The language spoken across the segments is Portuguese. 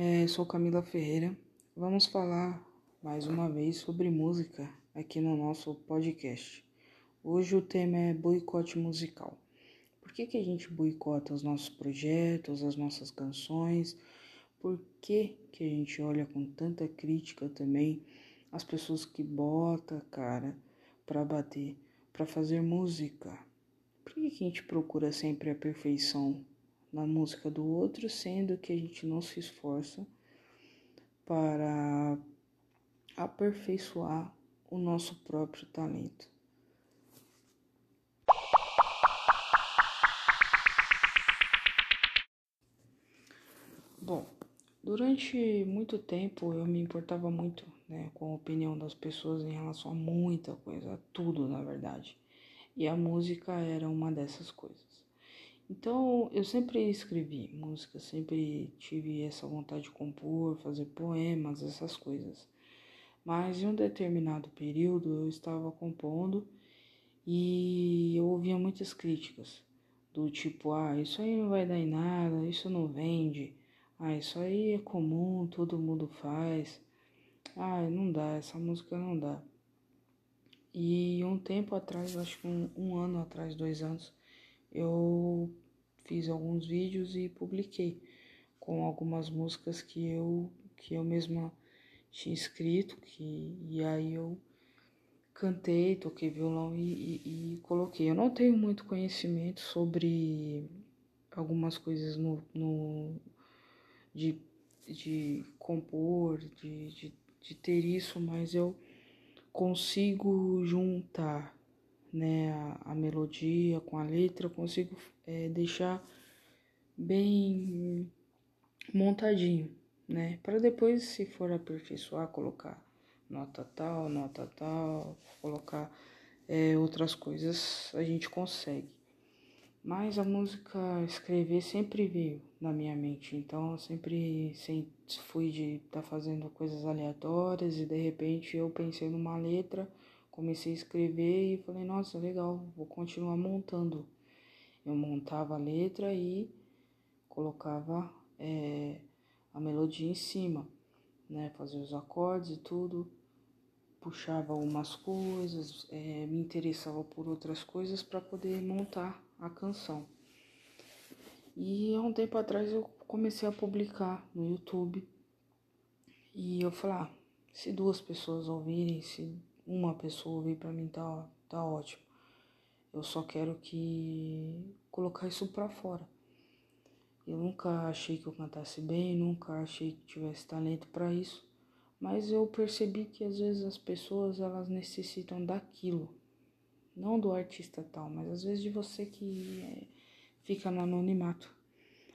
É, sou Camila Ferreira. Vamos falar mais uma vez sobre música aqui no nosso podcast. Hoje o tema é boicote musical. Por que, que a gente boicota os nossos projetos, as nossas canções? Por que, que a gente olha com tanta crítica também as pessoas que botam cara para bater, para fazer música? Por que, que a gente procura sempre a perfeição na música do outro, sendo que a gente não se esforça para aperfeiçoar o nosso próprio talento. Bom, durante muito tempo eu me importava muito né, com a opinião das pessoas em relação a muita coisa, a tudo na verdade. E a música era uma dessas coisas. Então, eu sempre escrevi música, sempre tive essa vontade de compor, fazer poemas, essas coisas. Mas em um determinado período eu estava compondo e eu ouvia muitas críticas, do tipo, ah, isso aí não vai dar em nada, isso não vende, ah, isso aí é comum, todo mundo faz, ah, não dá, essa música não dá. E um tempo atrás, acho que um, um ano atrás, dois anos, eu fiz alguns vídeos e publiquei com algumas músicas que eu que eu mesma tinha escrito que e aí eu cantei, toquei violão e, e, e coloquei. Eu não tenho muito conhecimento sobre algumas coisas no, no de, de compor, de, de, de ter isso, mas eu consigo juntar né, a, melodia com a letra, eu consigo é, deixar bem montadinho, né? Para depois, se for aperfeiçoar, colocar nota tal, nota tal, colocar é, outras coisas, a gente consegue. Mas a música escrever sempre veio na minha mente, então eu sempre, sempre fui de estar tá fazendo coisas aleatórias e de repente eu pensei numa letra comecei a escrever e falei, nossa, legal, vou continuar montando. Eu montava a letra e colocava é, a melodia em cima, né? Fazia os acordes e tudo, puxava umas coisas, é, me interessava por outras coisas para poder montar a canção. E há um tempo atrás eu comecei a publicar no YouTube e eu falei, ah, se duas pessoas ouvirem, se uma pessoa ouvir para mim tá, tá ótimo. Eu só quero que colocar isso para fora. Eu nunca achei que eu cantasse bem, nunca achei que tivesse talento para isso, mas eu percebi que às vezes as pessoas elas necessitam daquilo, não do artista tal, mas às vezes de você que é, fica no anonimato,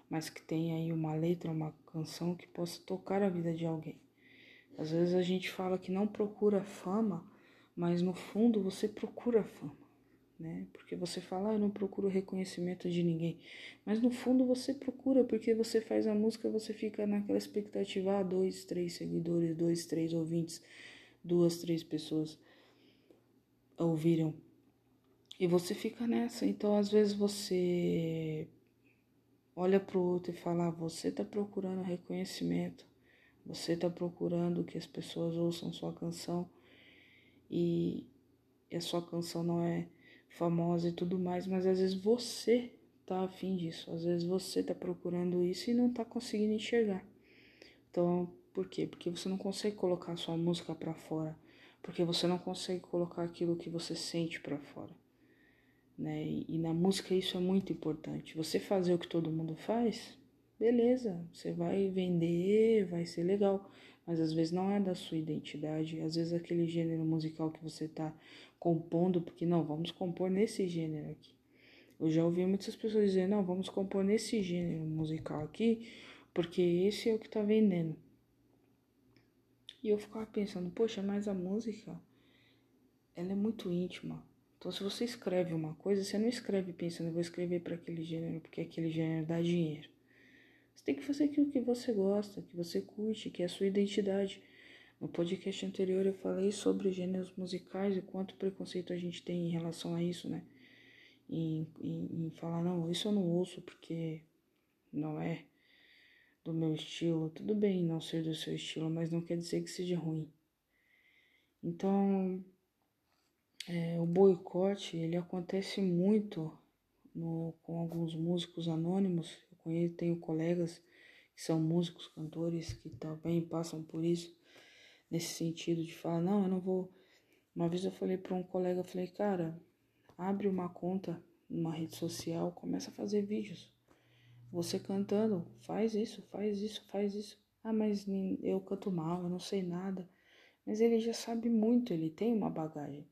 mas que tem aí uma letra, uma canção que possa tocar a vida de alguém. Às vezes a gente fala que não procura fama, mas no fundo você procura fama, né? Porque você fala, ah, eu não procuro reconhecimento de ninguém, mas no fundo você procura, porque você faz a música, você fica naquela expectativa, ah, dois, três seguidores, dois, três ouvintes, duas, três pessoas ouviram. E você fica nessa, então às vezes você olha pro outro e fala, ah, você tá procurando reconhecimento, você tá procurando que as pessoas ouçam sua canção e a sua canção não é famosa e tudo mais, mas às vezes você tá afim disso, às vezes você tá procurando isso e não tá conseguindo enxergar. Então, por quê? Porque você não consegue colocar a sua música para fora, porque você não consegue colocar aquilo que você sente para fora. Né? E, e na música isso é muito importante. Você fazer o que todo mundo faz, beleza, você vai vender, vai ser legal mas às vezes não é da sua identidade, às vezes aquele gênero musical que você está compondo, porque não, vamos compor nesse gênero aqui. Eu já ouvi muitas pessoas dizer, não, vamos compor nesse gênero musical aqui, porque esse é o que está vendendo. E eu ficava pensando, poxa, mas a música, ela é muito íntima. Então, se você escreve uma coisa, você não escreve pensando, eu vou escrever para aquele gênero, porque aquele gênero dá dinheiro. Você tem que fazer aquilo que você gosta, que você curte, que é a sua identidade. No podcast anterior eu falei sobre gêneros musicais e quanto preconceito a gente tem em relação a isso, né? Em, em, em falar, não, isso eu não ouço porque não é do meu estilo. Tudo bem não ser do seu estilo, mas não quer dizer que seja ruim. Então, é, o boicote ele acontece muito no, com alguns músicos anônimos. Conheço, tenho colegas que são músicos, cantores que também passam por isso nesse sentido de falar não, eu não vou. Uma vez eu falei para um colega, falei cara, abre uma conta numa rede social, começa a fazer vídeos. Você cantando, faz isso, faz isso, faz isso. Ah, mas eu canto mal, eu não sei nada. Mas ele já sabe muito, ele tem uma bagagem.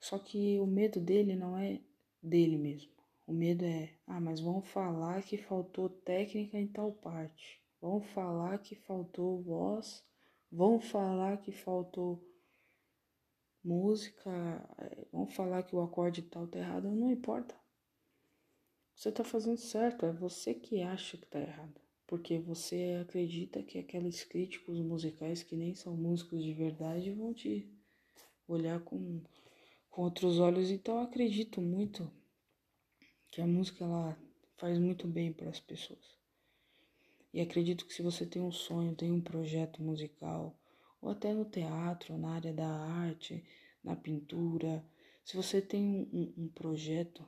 Só que o medo dele não é dele mesmo. O medo é, ah, mas vão falar que faltou técnica em tal parte. Vão falar que faltou voz. Vão falar que faltou música. Eh, vão falar que o acorde tal tá errado. Não importa. Você tá fazendo certo. É você que acha que tá errado. Porque você acredita que aqueles críticos musicais que nem são músicos de verdade vão te olhar com, com outros olhos. Então eu acredito muito que a música ela faz muito bem para as pessoas. E acredito que se você tem um sonho, tem um projeto musical, ou até no teatro, na área da arte, na pintura, se você tem um, um, projeto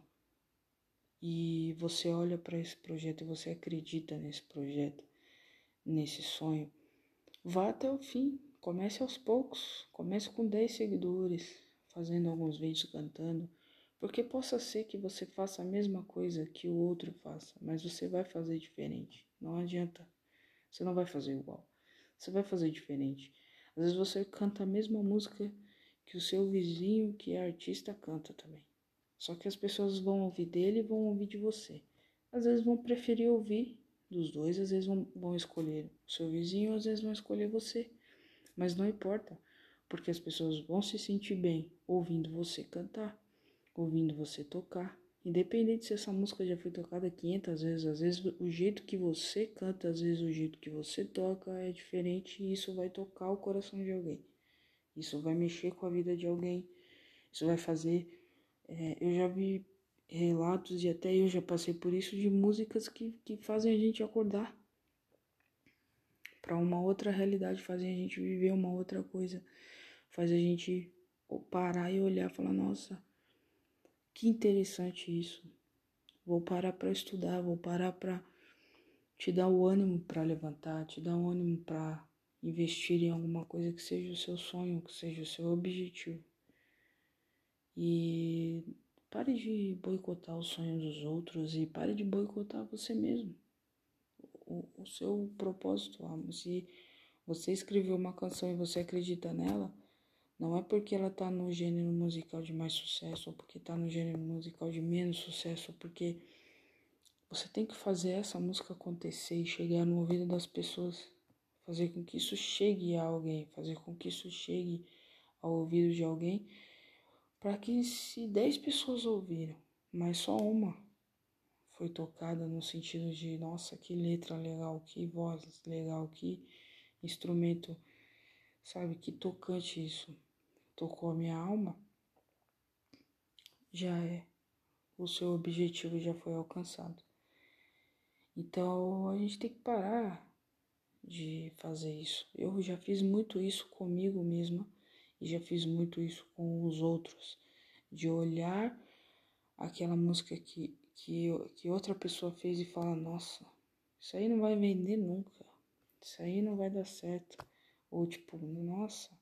e você olha para esse projeto e você acredita nesse projeto, nesse sonho, vá até o fim. Comece aos poucos, comece com 10 seguidores, fazendo alguns vídeos cantando porque possa ser que você faça a mesma coisa que o outro faça, mas você vai fazer diferente. Não adianta. Você não vai fazer igual. Você vai fazer diferente. Às vezes você canta a mesma música que o seu vizinho, que é artista, canta também. Só que as pessoas vão ouvir dele e vão ouvir de você. Às vezes vão preferir ouvir dos dois, às vezes vão, escolher o seu vizinho, às vezes vão escolher você. Mas não importa, porque as pessoas vão se sentir bem ouvindo você cantar ouvindo você tocar. Independente se essa música já foi tocada 500 vezes, às vezes o jeito que você canta, às vezes o jeito que você toca é diferente e isso vai tocar o coração de alguém. Isso vai mexer com a vida de alguém. Isso vai fazer. É, eu já vi relatos e até eu já passei por isso de músicas que, que fazem a gente acordar para uma outra realidade, fazem a gente viver uma outra coisa, faz a gente parar e olhar e falar: nossa que interessante isso. Vou parar para estudar, vou parar para te dar o ânimo para levantar, te dar o ânimo para investir em alguma coisa que seja o seu sonho, que seja o seu objetivo. E pare de boicotar os sonhos dos outros e pare de boicotar você mesmo. O, o seu propósito. Se você escreveu uma canção e você acredita nela, não é porque ela tá no gênero musical de mais sucesso, ou porque tá no gênero musical de menos sucesso, ou porque você tem que fazer essa música acontecer e chegar no ouvido das pessoas, fazer com que isso chegue a alguém, fazer com que isso chegue ao ouvido de alguém, para que se 10 pessoas ouviram, mas só uma foi tocada no sentido de, nossa, que letra legal, que voz legal, que instrumento, sabe, que tocante isso tocou a minha alma, já é. O seu objetivo já foi alcançado. Então a gente tem que parar de fazer isso. Eu já fiz muito isso comigo mesma e já fiz muito isso com os outros. De olhar aquela música que, que, que outra pessoa fez e falar: Nossa, isso aí não vai vender nunca. Isso aí não vai dar certo. Ou tipo, nossa,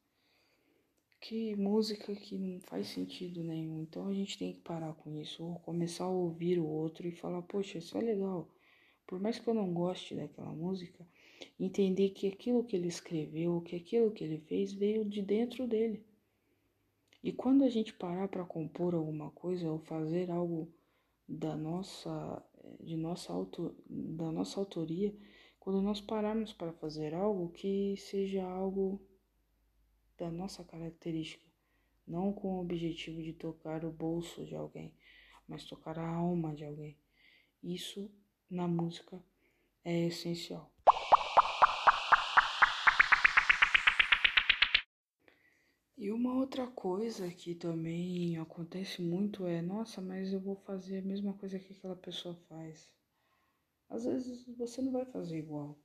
que música que não faz sentido nenhum. Então a gente tem que parar com isso, ou começar a ouvir o outro e falar, poxa, isso é legal. Por mais que eu não goste daquela música, entender que aquilo que ele escreveu, que aquilo que ele fez veio de dentro dele. E quando a gente parar para compor alguma coisa ou fazer algo da nossa de nossa auto, da nossa autoria, quando nós pararmos para fazer algo que seja algo da nossa característica, não com o objetivo de tocar o bolso de alguém, mas tocar a alma de alguém. Isso na música é essencial. E uma outra coisa que também acontece muito é, nossa, mas eu vou fazer a mesma coisa que aquela pessoa faz. Às vezes você não vai fazer igual.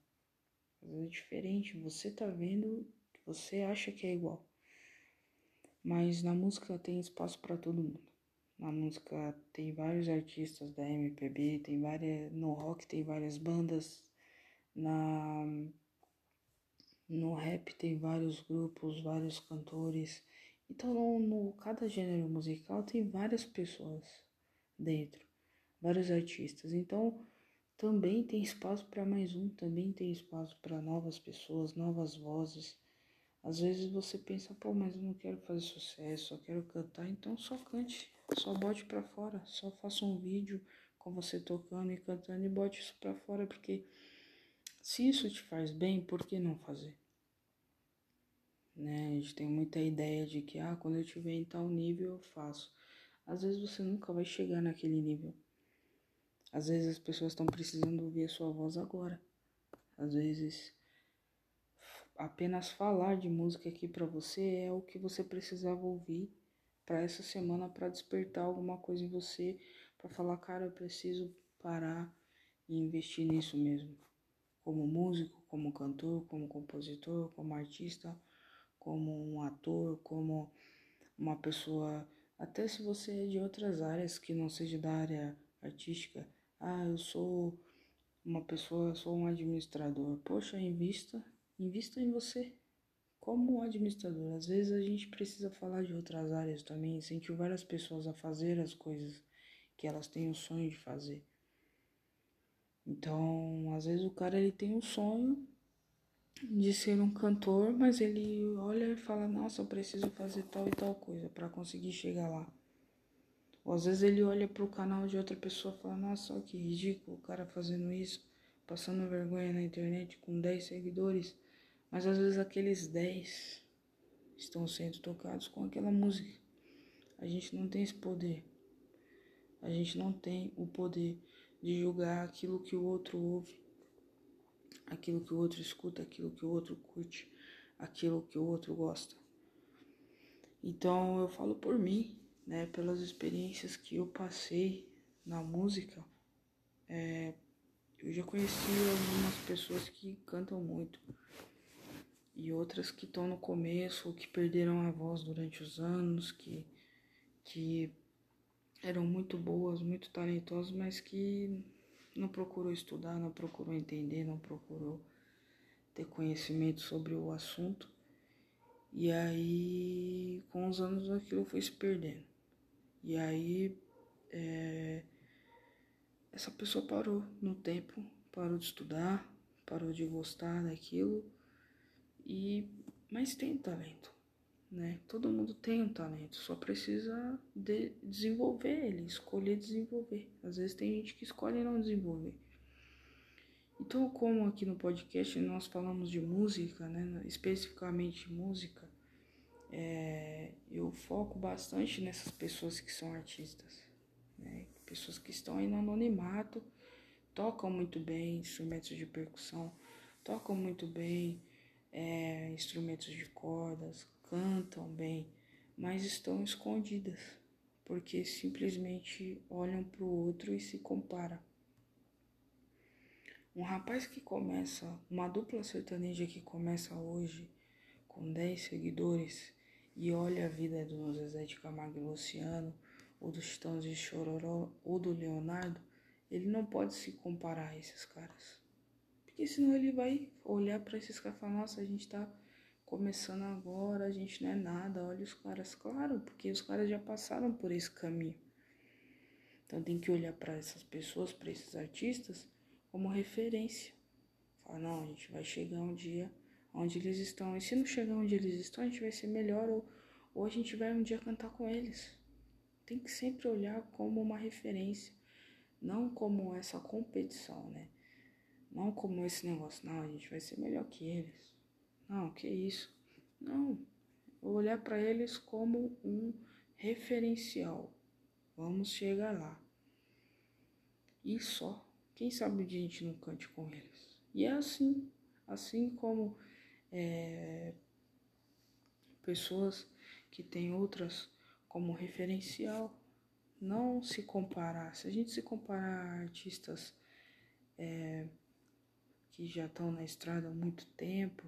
às vezes é diferente. Você tá vendo, você acha que é igual. Mas na música tem espaço para todo mundo. Na música tem vários artistas da MPB, tem várias. No rock tem várias bandas. Na. No rap tem vários grupos, vários cantores. Então no, no cada gênero musical tem várias pessoas dentro, vários artistas. Então também tem espaço para mais um, também tem espaço para novas pessoas, novas vozes. Às vezes você pensa, pô, mas eu não quero fazer sucesso, só quero cantar, então só cante, só bote para fora, só faça um vídeo com você tocando e cantando e bote isso para fora, porque se isso te faz bem, por que não fazer? Né? A gente tem muita ideia de que, ah, quando eu tiver em tal nível eu faço. Às vezes você nunca vai chegar naquele nível. Às vezes as pessoas estão precisando ouvir a sua voz agora. Às vezes apenas falar de música aqui para você é o que você precisava ouvir para essa semana para despertar alguma coisa em você, para falar, cara, eu preciso parar e investir nisso mesmo. Como músico, como cantor, como compositor, como artista, como um ator, como uma pessoa, até se você é de outras áreas que não seja da área artística. Ah, eu sou uma pessoa, sou um administrador. Poxa, invista Invista em você como administrador. Às vezes a gente precisa falar de outras áreas também, incentivar as pessoas a fazer as coisas que elas têm o sonho de fazer. Então, às vezes o cara ele tem o sonho de ser um cantor, mas ele olha e fala: "Nossa, eu preciso fazer tal e tal coisa para conseguir chegar lá". Ou às vezes ele olha para o canal de outra pessoa e fala: "Nossa, que ridículo o cara fazendo isso, passando vergonha na internet com 10 seguidores". Mas às vezes aqueles 10 estão sendo tocados com aquela música. A gente não tem esse poder. A gente não tem o poder de julgar aquilo que o outro ouve, aquilo que o outro escuta, aquilo que o outro curte, aquilo que o outro gosta. Então eu falo por mim, né, pelas experiências que eu passei na música. É, eu já conheci algumas pessoas que cantam muito e outras que estão no começo, ou que perderam a voz durante os anos, que, que eram muito boas, muito talentosas, mas que não procurou estudar, não procurou entender, não procurou ter conhecimento sobre o assunto. E aí, com os anos, aquilo foi se perdendo. E aí, é, essa pessoa parou no tempo, parou de estudar, parou de gostar daquilo e mas tem talento, né? Todo mundo tem um talento, só precisa de desenvolver ele, escolher desenvolver. Às vezes tem gente que escolhe não desenvolver. Então, como aqui no podcast nós falamos de música, né, especificamente música, é, eu foco bastante nessas pessoas que são artistas, né, pessoas que estão aí no anonimato, tocam muito bem instrumentos de percussão, tocam muito bem é, instrumentos de cordas, cantam bem, mas estão escondidas, porque simplesmente olham para o outro e se comparam. Um rapaz que começa, uma dupla sertaneja que começa hoje com 10 seguidores e olha a vida do Zezé de Camargo e Luciano, ou dos Titãs de Chororó, ou do Leonardo, ele não pode se comparar a esses caras. Porque senão ele vai olhar para esses caras e falar, nossa, a gente tá começando agora, a gente não é nada, olha os caras, claro, porque os caras já passaram por esse caminho. Então tem que olhar para essas pessoas, para esses artistas, como referência. Falar, não, a gente vai chegar um dia onde eles estão. E se não chegar onde eles estão, a gente vai ser melhor ou, ou a gente vai um dia cantar com eles. Tem que sempre olhar como uma referência, não como essa competição, né? Não como esse negócio, não, a gente vai ser melhor que eles. Não, que isso. Não, vou olhar para eles como um referencial. Vamos chegar lá. E só. Quem sabe um dia a gente não cante com eles. E é assim, assim como é, pessoas que têm outras como referencial. Não se comparar. Se a gente se comparar a artistas é, que já estão na estrada há muito tempo,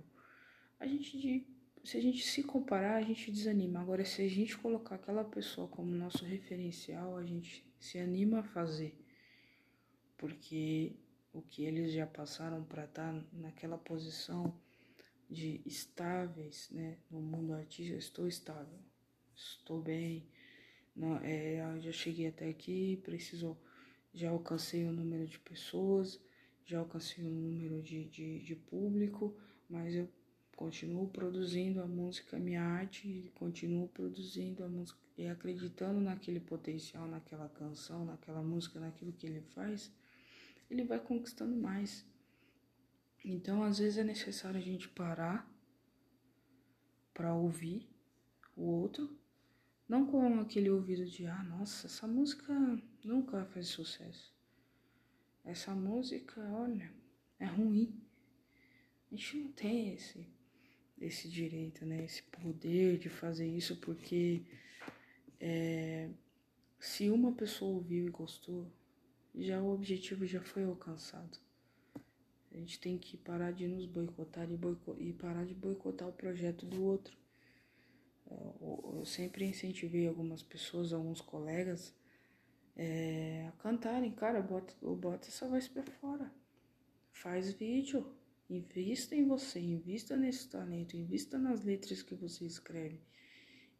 a gente se a gente se comparar, a gente desanima. Agora, se a gente colocar aquela pessoa como nosso referencial, a gente se anima a fazer. Porque o que eles já passaram para estar tá naquela posição de estáveis, né, no mundo artístico, estou estável, estou bem, não, é, já cheguei até aqui, preciso, já alcancei o número de pessoas, já alcancei o número de, de, de público, mas eu continuo produzindo a música, minha arte, continuo produzindo a música e acreditando naquele potencial, naquela canção, naquela música, naquilo que ele faz, ele vai conquistando mais. Então, às vezes é necessário a gente parar para ouvir o outro, não com aquele ouvido de ah, nossa, essa música nunca faz sucesso. Essa música, olha, é ruim. A gente não tem esse esse direito, né? Esse poder de fazer isso, porque é, se uma pessoa ouviu e gostou, já o objetivo já foi alcançado. A gente tem que parar de nos boicotar e, boico e parar de boicotar o projeto do outro. Eu, eu sempre incentivei algumas pessoas, alguns colegas, é, cantarem. Cara, bota, bota essa voz pra fora. Faz vídeo Invista em você, invista nesse talento, invista nas letras que você escreve.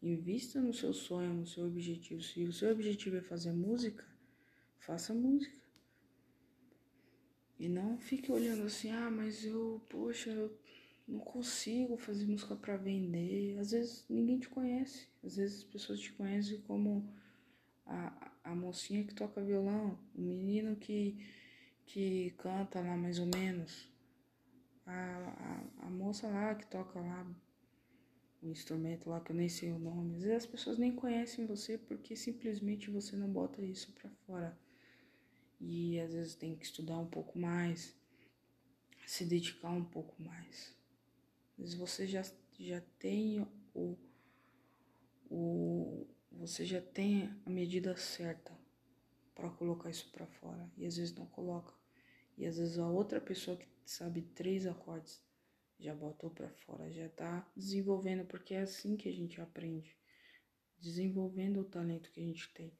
Invista no seu sonho, no seu objetivo. Se o seu objetivo é fazer música, faça música. E não fique olhando assim, ah, mas eu, poxa, eu não consigo fazer música para vender. Às vezes ninguém te conhece. Às vezes as pessoas te conhecem como a, a mocinha que toca violão, o menino que, que canta lá mais ou menos a, a, a moça lá que toca lá o instrumento lá que eu nem sei o nome. Às vezes as pessoas nem conhecem você porque simplesmente você não bota isso para fora. E às vezes tem que estudar um pouco mais, se dedicar um pouco mais. Às vezes você já, já tem o, o você já tem a medida certa para colocar isso para fora e às vezes não coloca. E às vezes a outra pessoa que sabe três acordes já botou para fora, já tá desenvolvendo, porque é assim que a gente aprende, desenvolvendo o talento que a gente tem.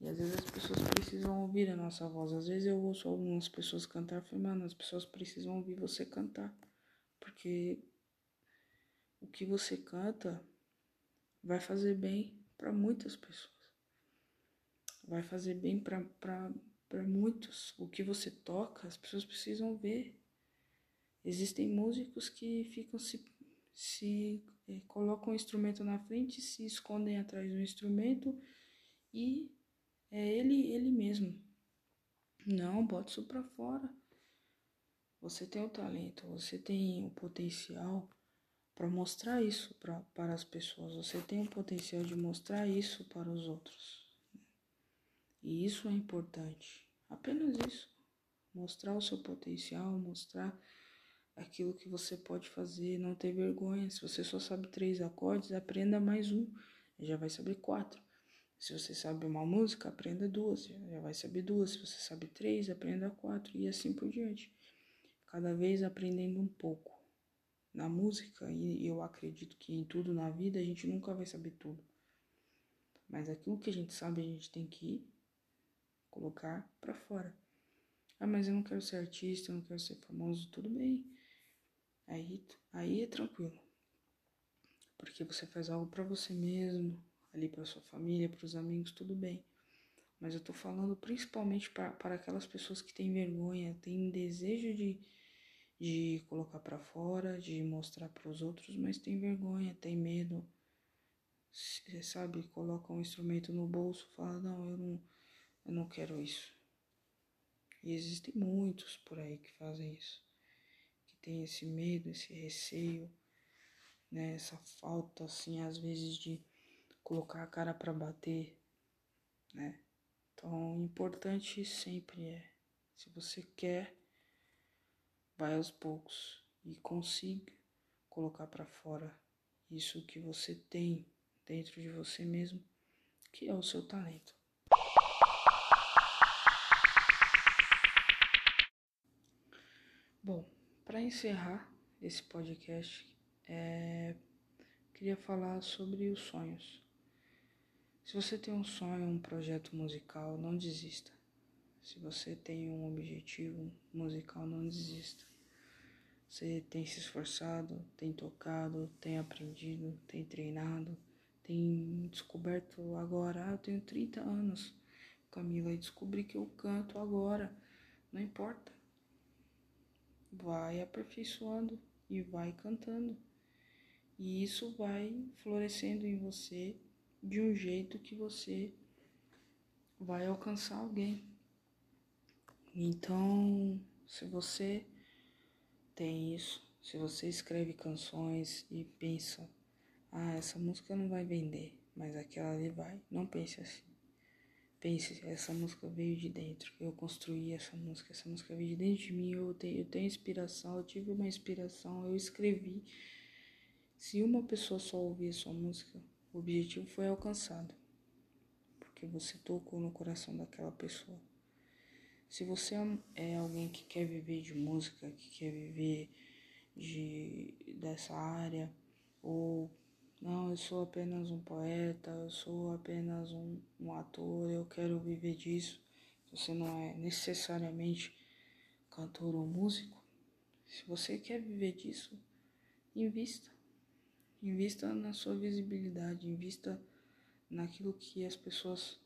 E às vezes as pessoas precisam ouvir a nossa voz. Às vezes eu ouço algumas pessoas cantar, mano, as pessoas precisam ouvir você cantar. Porque o que você canta vai fazer bem para muitas pessoas. Vai fazer bem para muitos. O que você toca, as pessoas precisam ver. Existem músicos que ficam se, se é, colocam o instrumento na frente, se escondem atrás do instrumento e é ele ele mesmo. Não, bota isso para fora. Você tem o talento, você tem o potencial para mostrar isso pra, para as pessoas. Você tem o potencial de mostrar isso para os outros. E isso é importante. Apenas isso. Mostrar o seu potencial, mostrar aquilo que você pode fazer, não ter vergonha. Se você só sabe três acordes, aprenda mais um, já vai saber quatro. Se você sabe uma música, aprenda duas, já vai saber duas. Se você sabe três, aprenda quatro e assim por diante. Cada vez aprendendo um pouco. Na música, e eu acredito que em tudo na vida, a gente nunca vai saber tudo. Mas aquilo que a gente sabe, a gente tem que colocar para fora. Ah, mas eu não quero ser artista, eu não quero ser famoso, tudo bem. Aí, aí é tranquilo. Porque você faz algo para você mesmo, ali para sua família, para os amigos, tudo bem. Mas eu tô falando principalmente para aquelas pessoas que têm vergonha, têm desejo de, de colocar para fora, de mostrar para os outros, mas tem vergonha, tem medo. Você sabe, coloca um instrumento no bolso, fala: "Não, eu não eu não quero isso. E existem muitos por aí que fazem isso, que tem esse medo, esse receio, né, essa falta assim às vezes de colocar a cara para bater, né? Então, importante sempre é, se você quer, vai aos poucos e consiga colocar para fora isso que você tem dentro de você mesmo, que é o seu talento. Bom, Para encerrar esse podcast, é, queria falar sobre os sonhos. Se você tem um sonho, um projeto musical, não desista. Se você tem um objetivo musical, não desista. Você tem se esforçado, tem tocado, tem aprendido, tem treinado, tem descoberto agora. Ah, eu tenho 30 anos, Camila, e descobri que eu canto agora. Não importa. Vai aperfeiçoando e vai cantando. E isso vai florescendo em você de um jeito que você vai alcançar alguém. Então, se você tem isso, se você escreve canções e pensa, ah, essa música não vai vender, mas aquela ali vai, não pense assim. Pense, essa música veio de dentro, eu construí essa música, essa música veio de dentro de mim, eu tenho, eu tenho inspiração, eu tive uma inspiração, eu escrevi. Se uma pessoa só ouvir a sua música, o objetivo foi alcançado, porque você tocou no coração daquela pessoa. Se você é alguém que quer viver de música, que quer viver de, dessa área, ou não, eu sou apenas um poeta, eu sou apenas um, um ator, eu quero viver disso. Você não é necessariamente cantor ou músico. Se você quer viver disso, invista. Invista na sua visibilidade, invista naquilo que as pessoas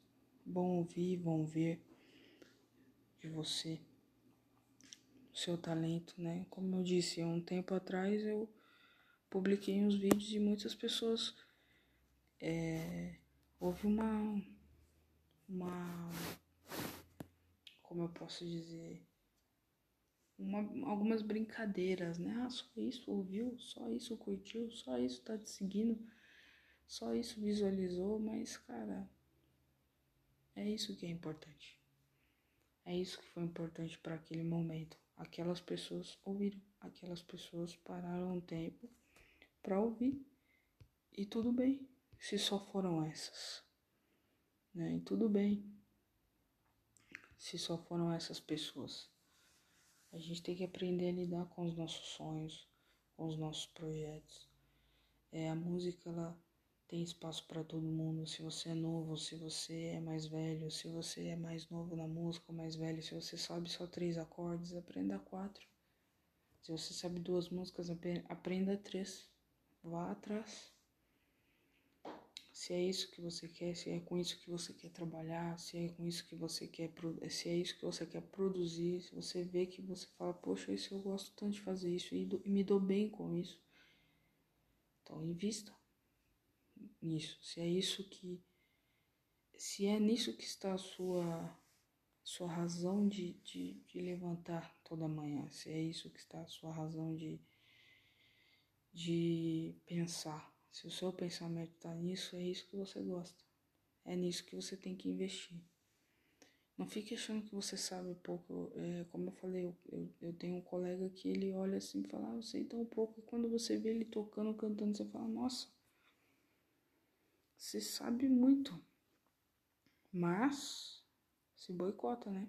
vão ouvir, vão ver de você, o seu talento, né? Como eu disse, há um tempo atrás eu publiquei uns vídeos e muitas pessoas é, houve uma uma como eu posso dizer uma, algumas brincadeiras, né? Ah, só isso ouviu, só isso curtiu, só isso tá te seguindo, só isso visualizou, mas cara, é isso que é importante. É isso que foi importante para aquele momento. Aquelas pessoas ouviram, aquelas pessoas pararam um tempo para ouvir e tudo bem, se só foram essas, né? E tudo bem, se só foram essas pessoas. A gente tem que aprender a lidar com os nossos sonhos, com os nossos projetos. É, a música ela tem espaço para todo mundo. Se você é novo, se você é mais velho, se você é mais novo na música, mais velho, se você sabe só três acordes, aprenda quatro. Se você sabe duas músicas, aprenda três. Vá atrás se é isso que você quer, se é com isso que você quer trabalhar, se é com isso que você quer, se é isso que você quer produzir, se você vê que você fala, poxa, isso eu gosto tanto de fazer isso e, e me dou bem com isso. Então invista nisso. Se é isso que se é nisso que está a sua sua razão de, de, de levantar toda manhã, se é isso que está a sua razão de de pensar se o seu pensamento está nisso, é isso que você gosta. É nisso que você tem que investir. Não fique achando que você sabe pouco. É, como eu falei, eu, eu, eu, tenho um colega que ele olha assim e fala, ah, eu sei tão pouco. E quando você vê ele tocando, cantando, você fala, nossa, você sabe muito. Mas se boicota, né?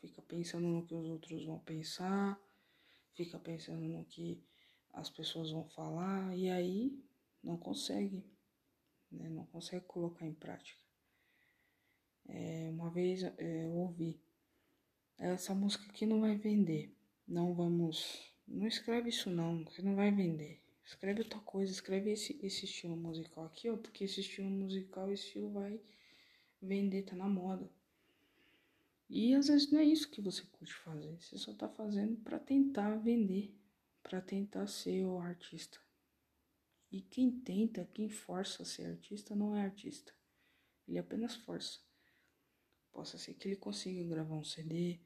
Fica pensando no que os outros vão pensar, fica pensando no que as pessoas vão falar e aí não consegue, né? não consegue colocar em prática. É, uma vez é, eu ouvi, essa música aqui não vai vender, não vamos, não escreve isso não, que não vai vender. Escreve outra coisa, escreve esse, esse estilo musical aqui, ó, porque esse estilo musical, esse estilo vai vender, tá na moda. E às vezes não é isso que você curte fazer, você só tá fazendo para tentar vender para tentar ser o artista. E quem tenta, quem força a ser artista, não é artista. Ele apenas força. Possa ser que ele consiga gravar um CD,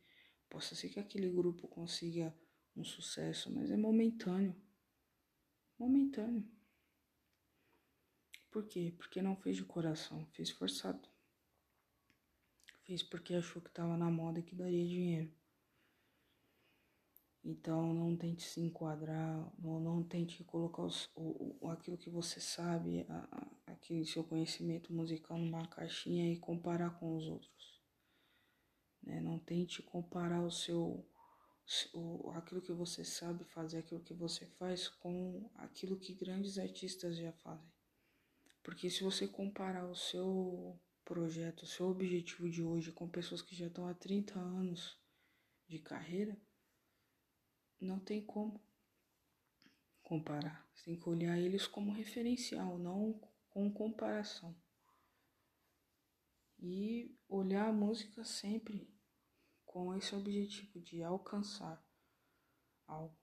possa ser que aquele grupo consiga um sucesso, mas é momentâneo. Momentâneo. Por quê? Porque não fez de coração, fez forçado. Fez porque achou que estava na moda e que daria dinheiro. Então não tente se enquadrar, não, não tente colocar os, o, o, aquilo que você sabe, a, a, aquele seu conhecimento musical numa caixinha e comparar com os outros. Né? Não tente comparar o seu, o, aquilo que você sabe fazer, aquilo que você faz com aquilo que grandes artistas já fazem. Porque se você comparar o seu projeto, o seu objetivo de hoje com pessoas que já estão há 30 anos de carreira, não tem como comparar. Você tem que olhar eles como referencial, não com comparação. E olhar a música sempre com esse objetivo de alcançar algo.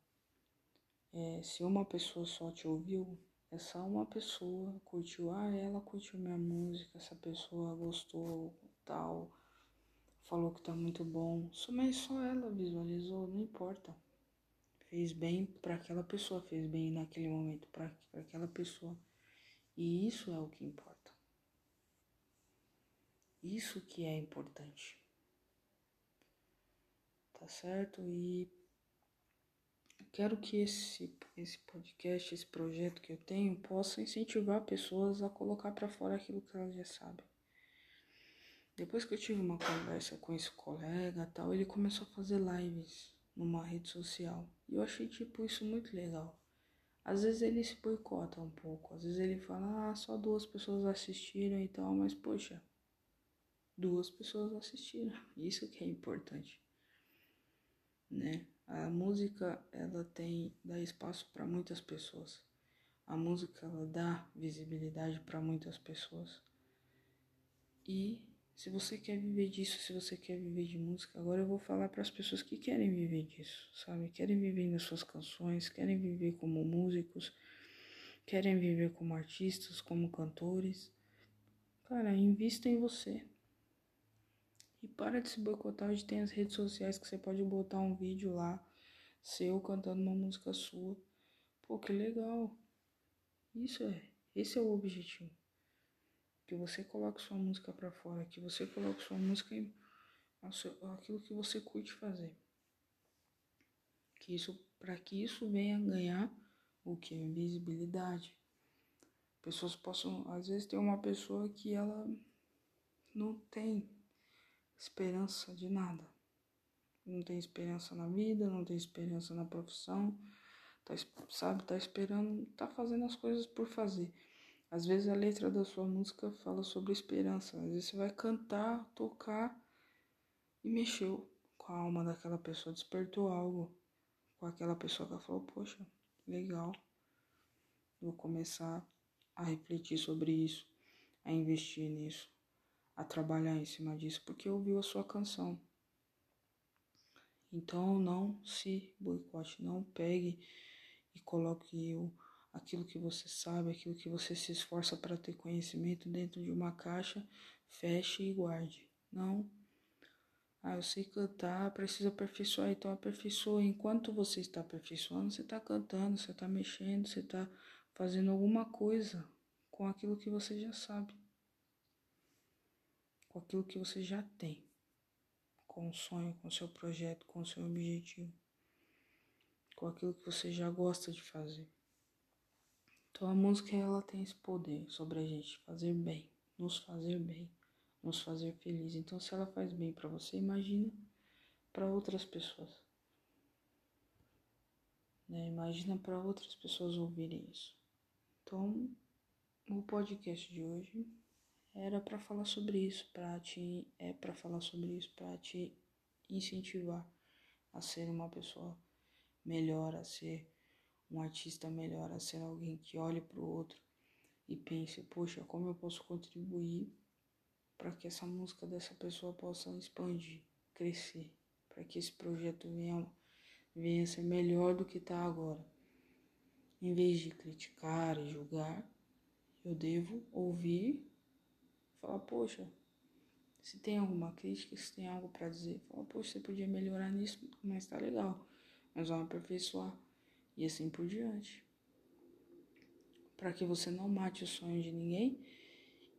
É, se uma pessoa só te ouviu, é só uma pessoa curtiu, ah, ela curtiu minha música, essa pessoa gostou, tal, falou que tá muito bom. Mas só ela visualizou, não importa. Fez bem para aquela pessoa, fez bem naquele momento para aquela pessoa. E isso é o que importa. Isso que é importante. Tá certo? E quero que esse, esse podcast, esse projeto que eu tenho, possa incentivar pessoas a colocar para fora aquilo que elas já sabem. Depois que eu tive uma conversa com esse colega tal, ele começou a fazer lives numa rede social. E eu achei tipo isso muito legal. Às vezes ele se boicota um pouco, às vezes ele fala, ah, só duas pessoas assistiram e tal, mas poxa, duas pessoas assistiram. Isso que é importante, né? A música ela tem dá espaço para muitas pessoas. A música ela dá visibilidade para muitas pessoas. E se você quer viver disso, se você quer viver de música, agora eu vou falar para as pessoas que querem viver disso, sabe? Querem viver nas suas canções, querem viver como músicos, querem viver como artistas, como cantores. Cara, invista em você. E para de se boicotar, hoje tem as redes sociais que você pode botar um vídeo lá, seu cantando uma música sua. Pô, que legal. Isso é, esse é o objetivo. Que você coloque sua música para fora, que você coloque sua música em aquilo que você curte fazer. Que isso, para que isso venha ganhar o que? Visibilidade. Pessoas possam, às vezes tem uma pessoa que ela não tem esperança de nada. Não tem esperança na vida, não tem esperança na profissão, tá, sabe? Tá esperando, tá fazendo as coisas por fazer. Às vezes a letra da sua música fala sobre esperança. Às vezes você vai cantar, tocar e mexeu com a alma daquela pessoa, despertou algo com aquela pessoa que falou: Poxa, legal, vou começar a refletir sobre isso, a investir nisso a trabalhar em cima disso porque ouviu a sua canção. Então não se boicote, não pegue e coloque o, aquilo que você sabe, aquilo que você se esforça para ter conhecimento dentro de uma caixa, feche e guarde. Não. Ah, eu sei cantar, preciso aperfeiçoar, então aperfeiçoe. Enquanto você está aperfeiçoando, você está cantando, você está mexendo, você está fazendo alguma coisa com aquilo que você já sabe com aquilo que você já tem, com o sonho, com o seu projeto, com o seu objetivo, com aquilo que você já gosta de fazer. Então a música ela tem esse poder sobre a gente fazer bem, nos fazer bem, nos fazer feliz. Então se ela faz bem para você, imagina para outras pessoas. Né? Imagina para outras pessoas ouvirem isso. Então, o podcast de hoje era para falar sobre isso, para te é para falar sobre isso, para te incentivar a ser uma pessoa melhor, a ser um artista melhor, a ser alguém que olhe para o outro e pense, poxa, como eu posso contribuir para que essa música dessa pessoa possa expandir, crescer, para que esse projeto venha, venha ser melhor do que está agora. Em vez de criticar e julgar, eu devo ouvir Falar, poxa, se tem alguma crítica, se tem algo para dizer, fala, poxa, você podia melhorar nisso, mas tá legal. Mas vamos aperfeiçoar. E assim por diante. Para que você não mate o sonho de ninguém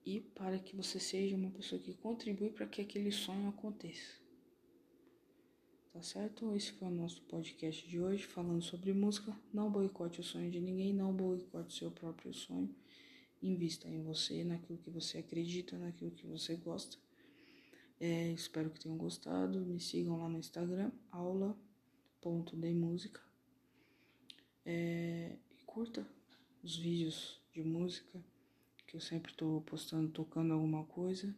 e para que você seja uma pessoa que contribui para que aquele sonho aconteça. Tá certo? Esse foi o nosso podcast de hoje falando sobre música. Não boicote o sonho de ninguém, não boicote o seu próprio sonho. Invista em você, naquilo que você acredita, naquilo que você gosta. É, espero que tenham gostado. Me sigam lá no Instagram, aula ponto de música. É, e curta os vídeos de música que eu sempre estou postando, tocando alguma coisa.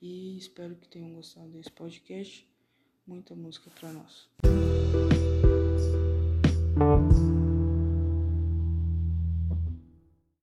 E espero que tenham gostado desse podcast. Muita música para nós.